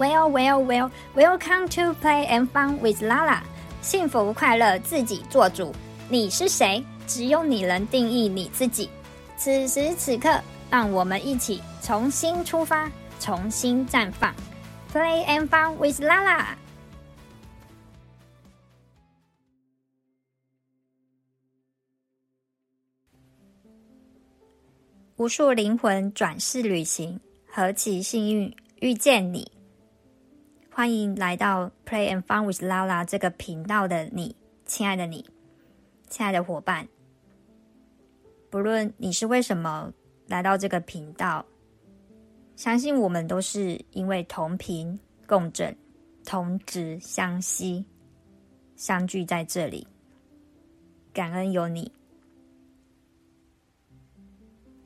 Well, well, well, welcome to Play and Fun with Lala。幸福快乐自己做主。你是谁？只有你能定义你自己。此时此刻，让我们一起重新出发，重新绽放。Play and Fun with Lala。无数灵魂转世旅行，何其幸运遇见你！欢迎来到 Play and Fun with Lala 这个频道的你，亲爱的你，亲爱的伙伴。不论你是为什么来到这个频道，相信我们都是因为同频共振、同值相吸，相聚在这里。感恩有你。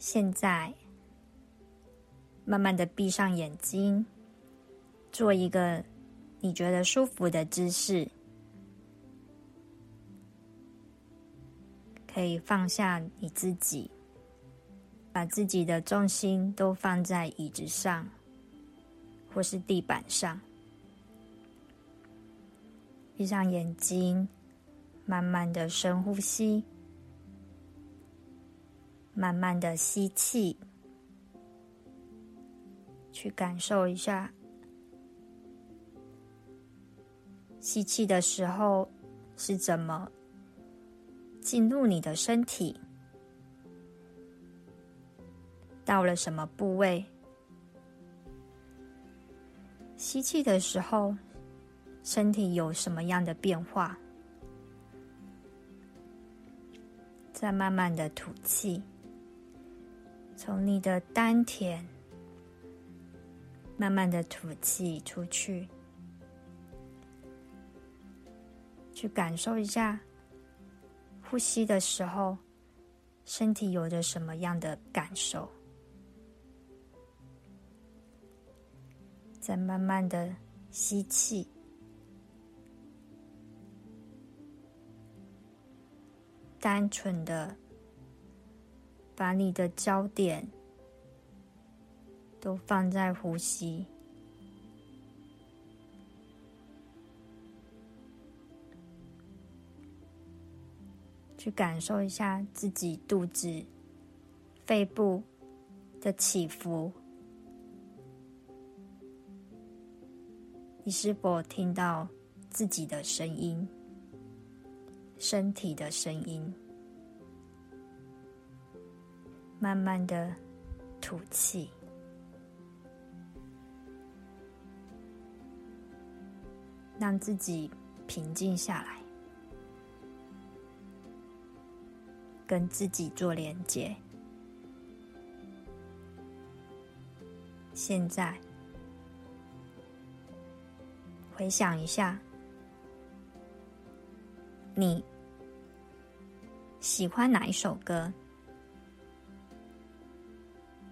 现在，慢慢的闭上眼睛。做一个你觉得舒服的姿势，可以放下你自己，把自己的重心都放在椅子上或是地板上。闭上眼睛，慢慢的深呼吸，慢慢的吸气，去感受一下。吸气的时候是怎么进入你的身体？到了什么部位？吸气的时候，身体有什么样的变化？再慢慢的吐气，从你的丹田慢慢的吐气出去。去感受一下呼吸的时候，身体有着什么样的感受？再慢慢的吸气，单纯的把你的焦点都放在呼吸。去感受一下自己肚子、肺部的起伏，你是否听到自己的声音？身体的声音。慢慢的吐气，让自己平静下来。跟自己做连接。现在，回想一下，你喜欢哪一首歌？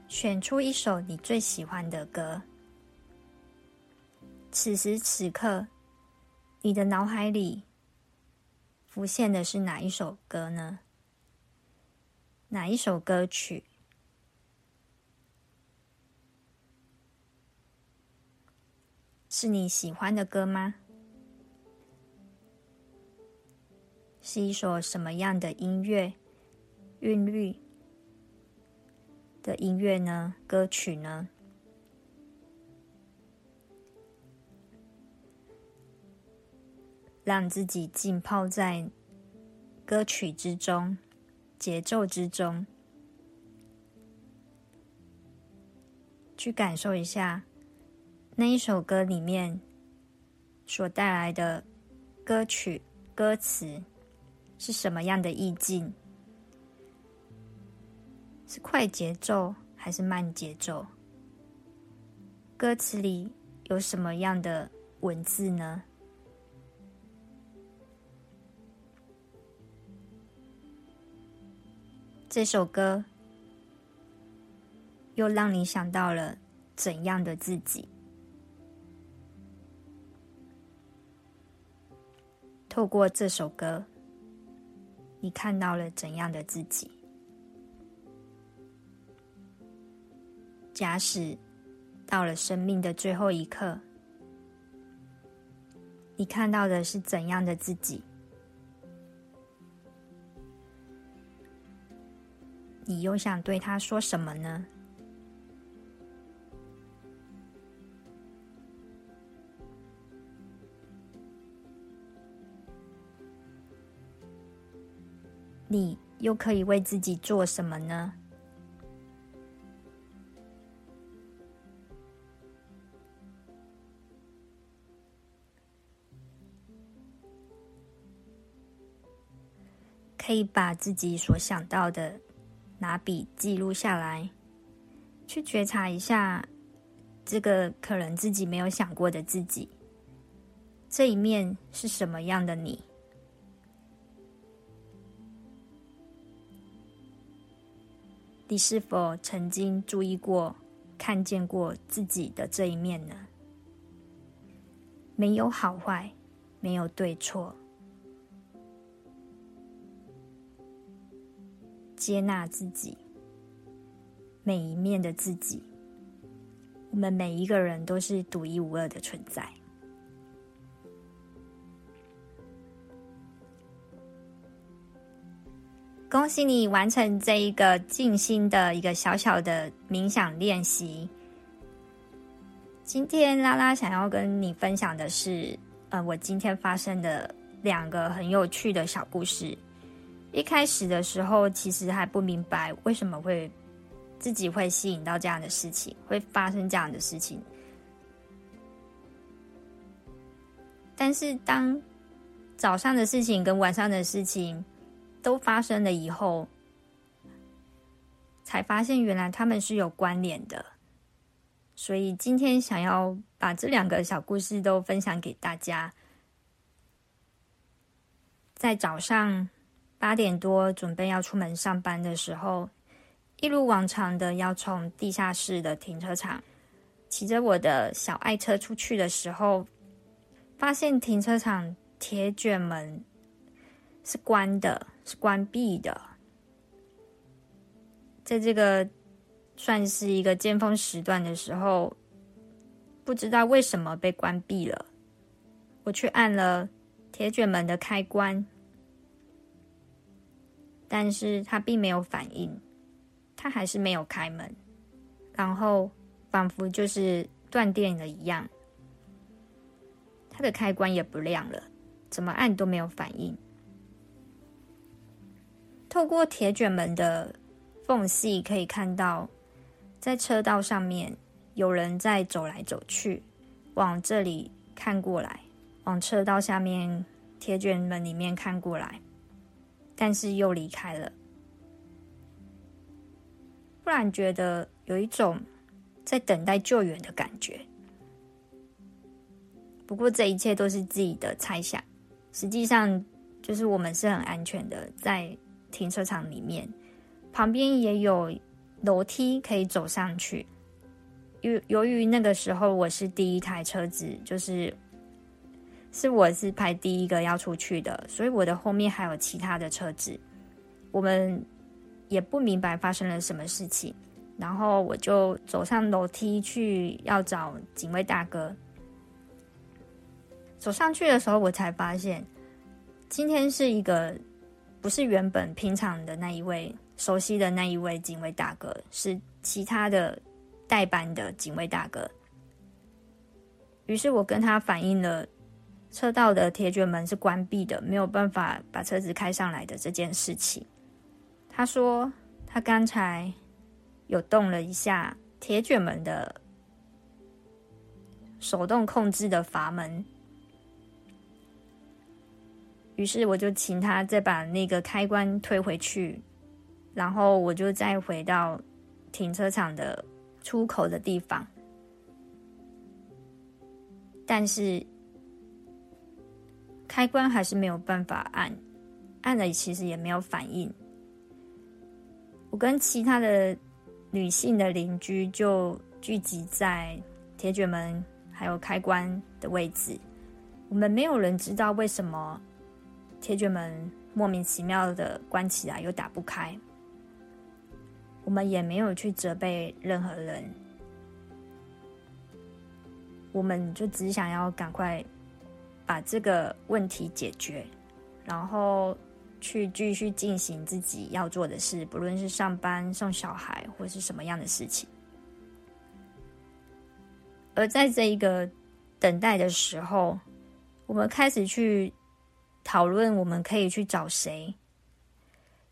选出一首你最喜欢的歌。此时此刻，你的脑海里浮现的是哪一首歌呢？哪一首歌曲是你喜欢的歌吗？是一首什么样的音乐韵律的音乐呢？歌曲呢？让自己浸泡在歌曲之中。节奏之中，去感受一下那一首歌里面所带来的歌曲歌词是什么样的意境？是快节奏还是慢节奏？歌词里有什么样的文字呢？这首歌又让你想到了怎样的自己？透过这首歌，你看到了怎样的自己？假使到了生命的最后一刻，你看到的是怎样的自己？你又想对他说什么呢？你又可以为自己做什么呢？可以把自己所想到的拿笔记录下来，去觉察一下这个可能自己没有想过的自己，这一面是什么样的你？你是否曾经注意过、看见过自己的这一面呢？没有好坏，没有对错，接纳自己，每一面的自己。我们每一个人都是独一无二的存在。恭喜你完成这一个静心的一个小小的冥想练习。今天拉拉想要跟你分享的是，呃，我今天发生的两个很有趣的小故事。一开始的时候，其实还不明白为什么会自己会吸引到这样的事情，会发生这样的事情。但是当早上的事情跟晚上的事情，都发生了以后，才发现原来他们是有关联的。所以今天想要把这两个小故事都分享给大家。在早上八点多准备要出门上班的时候，一如往常的要从地下室的停车场骑着我的小爱车出去的时候，发现停车场铁卷门是关的。是关闭的，在这个算是一个尖峰时段的时候，不知道为什么被关闭了。我去按了铁卷门的开关，但是他并没有反应，他还是没有开门，然后仿佛就是断电了一样，它的开关也不亮了，怎么按都没有反应。透过铁卷门的缝隙，可以看到，在车道上面有人在走来走去，往这里看过来，往车道下面铁卷门里面看过来，但是又离开了。突然觉得有一种在等待救援的感觉。不过这一切都是自己的猜想，实际上就是我们是很安全的，在。停车场里面，旁边也有楼梯可以走上去。由由于那个时候我是第一台车子，就是是我是排第一个要出去的，所以我的后面还有其他的车子。我们也不明白发生了什么事情，然后我就走上楼梯去要找警卫大哥。走上去的时候，我才发现今天是一个。不是原本平常的那一位熟悉的那一位警卫大哥，是其他的代班的警卫大哥。于是我跟他反映了车道的铁卷门是关闭的，没有办法把车子开上来的这件事情。他说他刚才有动了一下铁卷门的手动控制的阀门。于是我就请他再把那个开关推回去，然后我就再回到停车场的出口的地方，但是开关还是没有办法按，按了其实也没有反应。我跟其他的女性的邻居就聚集在铁卷门还有开关的位置，我们没有人知道为什么。铁卷门莫名其妙的关起来又打不开，我们也没有去责备任何人，我们就只想要赶快把这个问题解决，然后去继续进行自己要做的事，不论是上班、送小孩，或是什么样的事情。而在这一个等待的时候，我们开始去讨论，我们可以去找谁，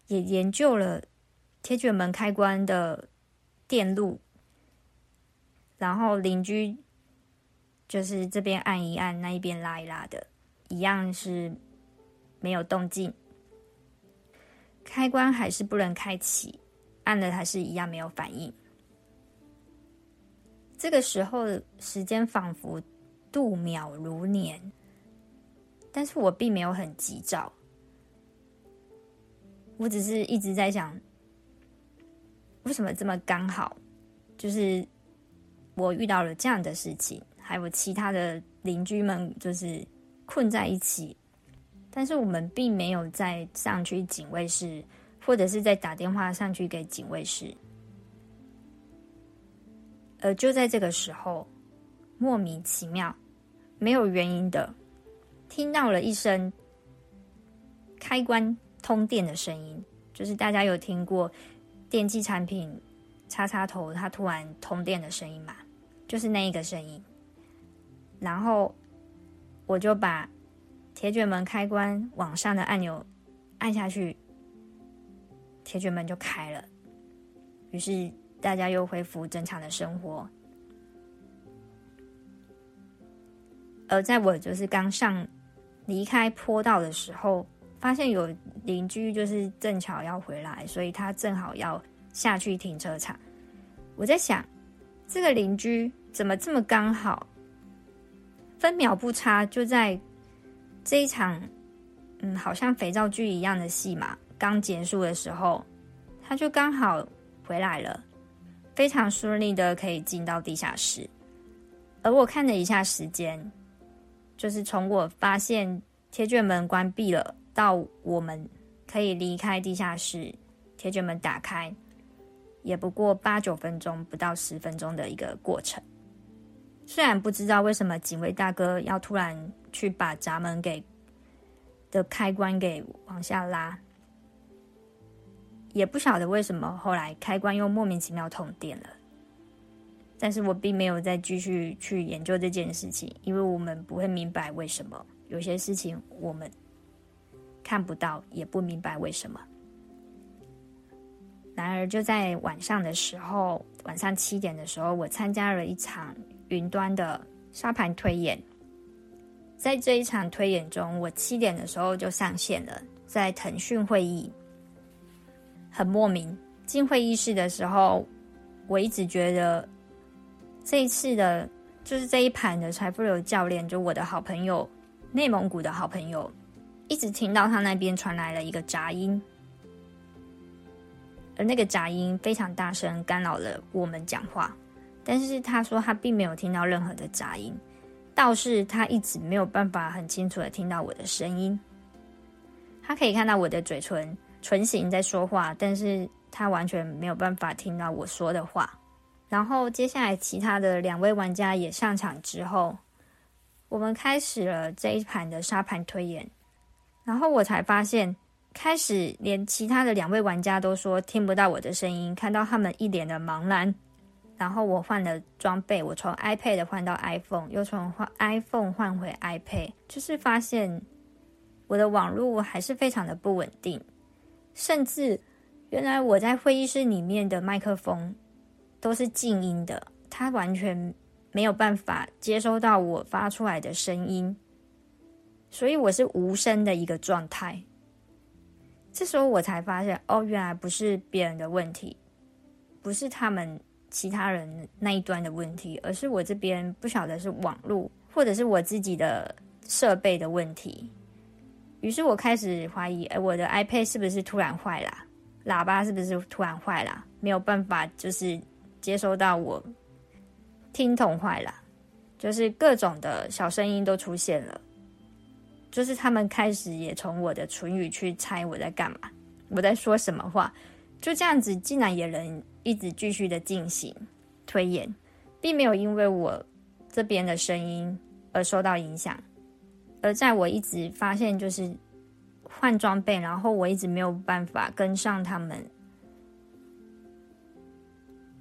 也研究了铁卷门开关的电路，然后邻居就是这边按一按，那一边拉一拉的，一样是没有动静，开关还是不能开启，按了还是一样没有反应。这个时候，时间仿佛度秒如年，但是我并没有很急躁，我只是一直在想，为什么这么刚好？就是我遇到了这样的事情，还有其他的邻居们就是困在一起，但是我们并没有再上去警卫室，或者是在打电话上去给警卫室。而就在这个时候，莫名其妙、没有原因的，听到了一声开关通电的声音，就是大家有听过电器产品插插头它突然通电的声音吗？就是那一个声音。然后我就把铁卷门开关往上的按钮按下去，铁卷门就开了。于是。大家又恢复正常的生活，而在我就是刚上离开坡道的时候，发现有邻居就是正巧要回来，所以他正好要下去停车场。我在想，这个邻居怎么这么刚好，分秒不差就在这一场嗯，好像肥皂剧一样的戏嘛刚结束的时候，他就刚好回来了。非常顺利的可以进到地下室，而我看了一下时间，就是从我发现铁卷门关闭了到我们可以离开地下室，铁卷门打开，也不过八九分钟，不到十分钟的一个过程。虽然不知道为什么警卫大哥要突然去把闸门给的开关给往下拉。也不晓得为什么后来开关又莫名其妙通电了，但是我并没有再继续去研究这件事情，因为我们不会明白为什么有些事情我们看不到，也不明白为什么。然而就在晚上的时候，晚上七点的时候，我参加了一场云端的沙盘推演。在这一场推演中，我七点的时候就上线了，在腾讯会议。很莫名，进会议室的时候，我一直觉得这一次的，就是这一盘的财富流教练，就我的好朋友，内蒙古的好朋友，一直听到他那边传来了一个杂音，而那个杂音非常大声，干扰了我们讲话。但是他说他并没有听到任何的杂音，倒是他一直没有办法很清楚的听到我的声音。他可以看到我的嘴唇。唇形在说话，但是他完全没有办法听到我说的话。然后接下来其他的两位玩家也上场之后，我们开始了这一盘的沙盘推演。然后我才发现，开始连其他的两位玩家都说听不到我的声音，看到他们一脸的茫然。然后我换了装备，我从 iPad 换到 iPhone，又从换 iPhone 换回 iPad，就是发现我的网络还是非常的不稳定。甚至，原来我在会议室里面的麦克风都是静音的，它完全没有办法接收到我发出来的声音，所以我是无声的一个状态。这时候我才发现，哦，原来不是别人的问题，不是他们其他人那一端的问题，而是我这边不晓得是网络，或者是我自己的设备的问题。于是我开始怀疑，哎，我的 iPad 是不是突然坏了？喇叭是不是突然坏了？没有办法，就是接收到我听筒坏了，就是各种的小声音都出现了。就是他们开始也从我的唇语去猜我在干嘛，我在说什么话。就这样子，竟然也能一直继续的进行推演，并没有因为我这边的声音而受到影响。而在我一直发现就是换装备，然后我一直没有办法跟上他们，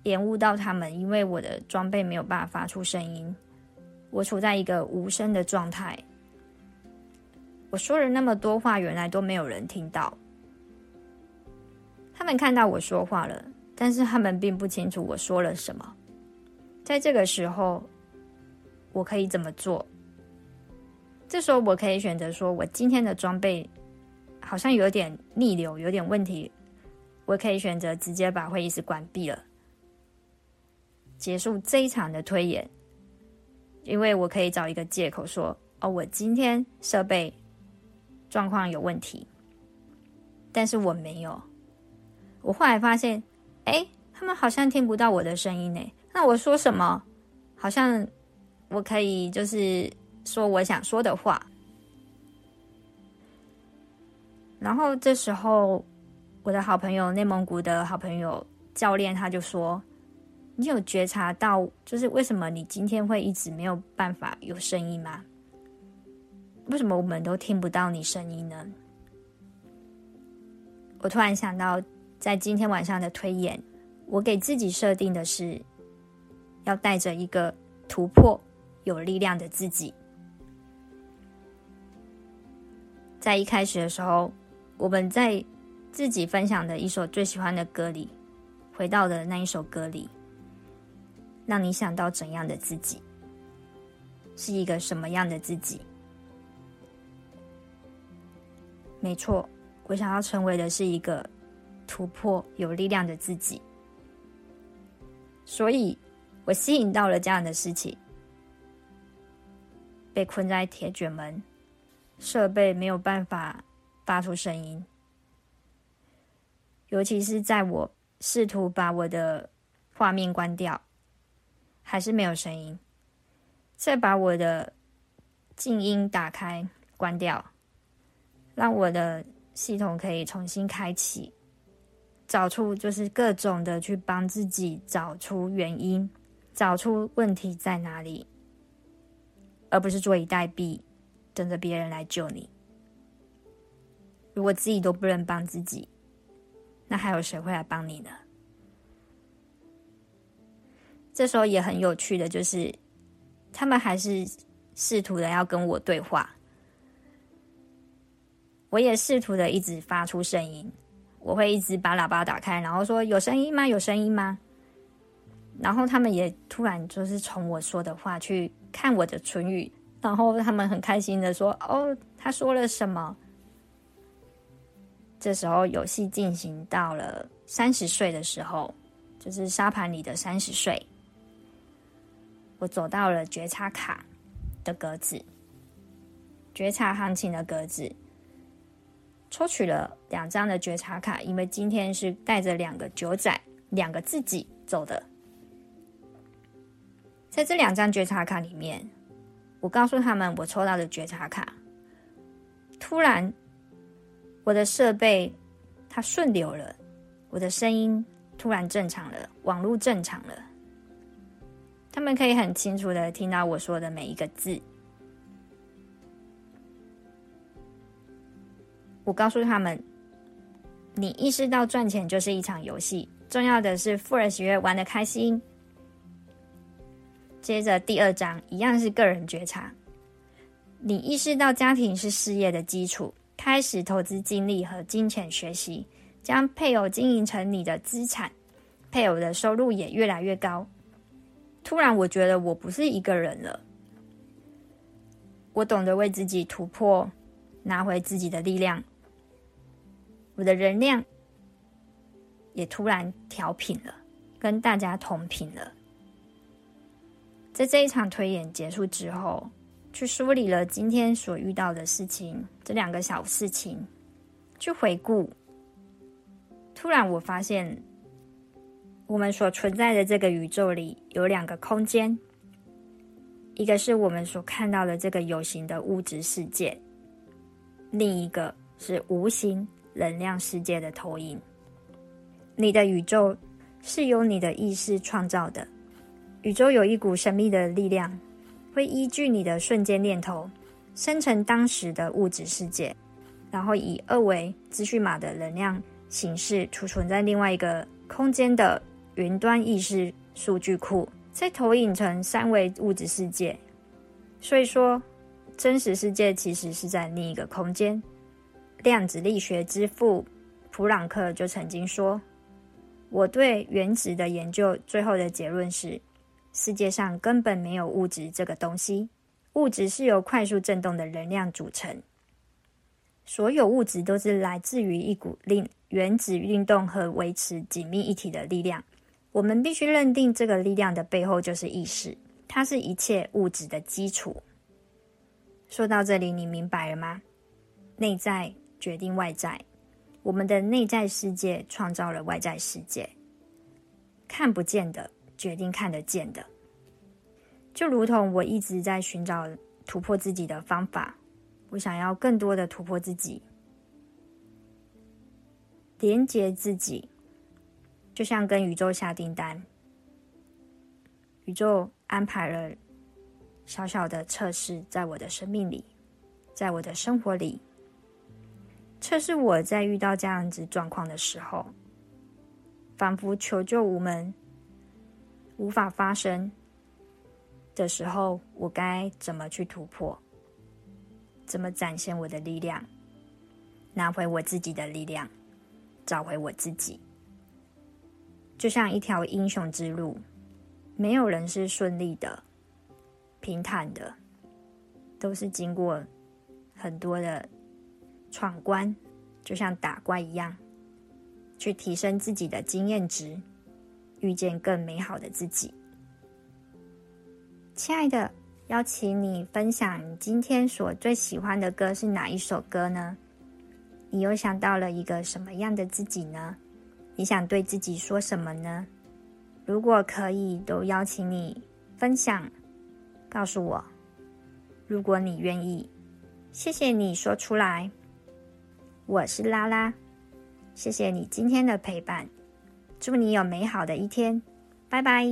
延误到他们，因为我的装备没有办法发出声音，我处在一个无声的状态。我说了那么多话，原来都没有人听到。他们看到我说话了，但是他们并不清楚我说了什么。在这个时候，我可以怎么做？这时候我可以选择说，我今天的装备好像有点逆流，有点问题。我可以选择直接把会议室关闭了，结束这一场的推演，因为我可以找一个借口说：“哦，我今天设备。”状况有问题，但是我没有。我后来发现，哎，他们好像听不到我的声音呢。那我说什么？好像我可以就是说我想说的话。然后这时候，我的好朋友内蒙古的好朋友教练他就说：“你有觉察到，就是为什么你今天会一直没有办法有声音吗？”为什么我们都听不到你声音呢？我突然想到，在今天晚上的推演，我给自己设定的是，要带着一个突破、有力量的自己。在一开始的时候，我们在自己分享的一首最喜欢的歌里，回到的那一首歌里，让你想到怎样的自己？是一个什么样的自己？没错，我想要成为的是一个突破、有力量的自己，所以我吸引到了这样的事情：被困在铁卷门，设备没有办法发出声音，尤其是在我试图把我的画面关掉，还是没有声音；再把我的静音打开、关掉。让我的系统可以重新开启，找出就是各种的去帮自己找出原因，找出问题在哪里，而不是坐以待毙，等着别人来救你。如果自己都不能帮自己，那还有谁会来帮你呢？这时候也很有趣的就是，他们还是试图的要跟我对话。我也试图的一直发出声音，我会一直把喇叭打开，然后说：“有声音吗？有声音吗？”然后他们也突然就是从我说的话去看我的唇语，然后他们很开心的说：“哦，他说了什么？”这时候游戏进行到了三十岁的时候，就是沙盘里的三十岁，我走到了觉察卡的格子，觉察行情的格子。抽取了两张的觉察卡，因为今天是带着两个九仔、两个自己走的。在这两张觉察卡里面，我告诉他们我抽到的觉察卡。突然，我的设备它顺流了，我的声音突然正常了，网络正常了，他们可以很清楚的听到我说的每一个字。我告诉他们，你意识到赚钱就是一场游戏，重要的是富而喜悦，玩得开心。接着第二章一样是个人觉察，你意识到家庭是事业的基础，开始投资精力和金钱学习，将配偶经营成你的资产，配偶的收入也越来越高。突然，我觉得我不是一个人了，我懂得为自己突破，拿回自己的力量。我的能量也突然调频了，跟大家同频了。在这一场推演结束之后，去梳理了今天所遇到的事情，这两个小事情，去回顾。突然，我发现我们所存在的这个宇宙里有两个空间，一个是我们所看到的这个有形的物质世界，另一个是无形。能量世界的投影，你的宇宙是由你的意识创造的。宇宙有一股神秘的力量，会依据你的瞬间念头，生成当时的物质世界，然后以二维资讯码的能量形式储存在另外一个空间的云端意识数据库，再投影成三维物质世界。所以说，真实世界其实是在另一个空间。量子力学之父普朗克就曾经说：“我对原子的研究最后的结论是，世界上根本没有物质这个东西，物质是由快速振动的能量组成。所有物质都是来自于一股令原子运动和维持紧密一体的力量。我们必须认定这个力量的背后就是意识，它是一切物质的基础。”说到这里，你明白了吗？内在决定外在，我们的内在世界创造了外在世界。看不见的决定看得见的，就如同我一直在寻找突破自己的方法，我想要更多的突破自己，连接自己，就像跟宇宙下订单，宇宙安排了。小小的测试，在我的生命里，在我的生活里，测试我在遇到这样子状况的时候，仿佛求救无门，无法发生的时候，我该怎么去突破？怎么展现我的力量？拿回我自己的力量，找回我自己，就像一条英雄之路，没有人是顺利的。平坦的，都是经过很多的闯关，就像打怪一样，去提升自己的经验值，遇见更美好的自己。亲爱的，邀请你分享你今天所最喜欢的歌是哪一首歌呢？你又想到了一个什么样的自己呢？你想对自己说什么呢？如果可以，都邀请你分享。告诉我，如果你愿意，谢谢你说出来。我是拉拉，谢谢你今天的陪伴，祝你有美好的一天，拜拜。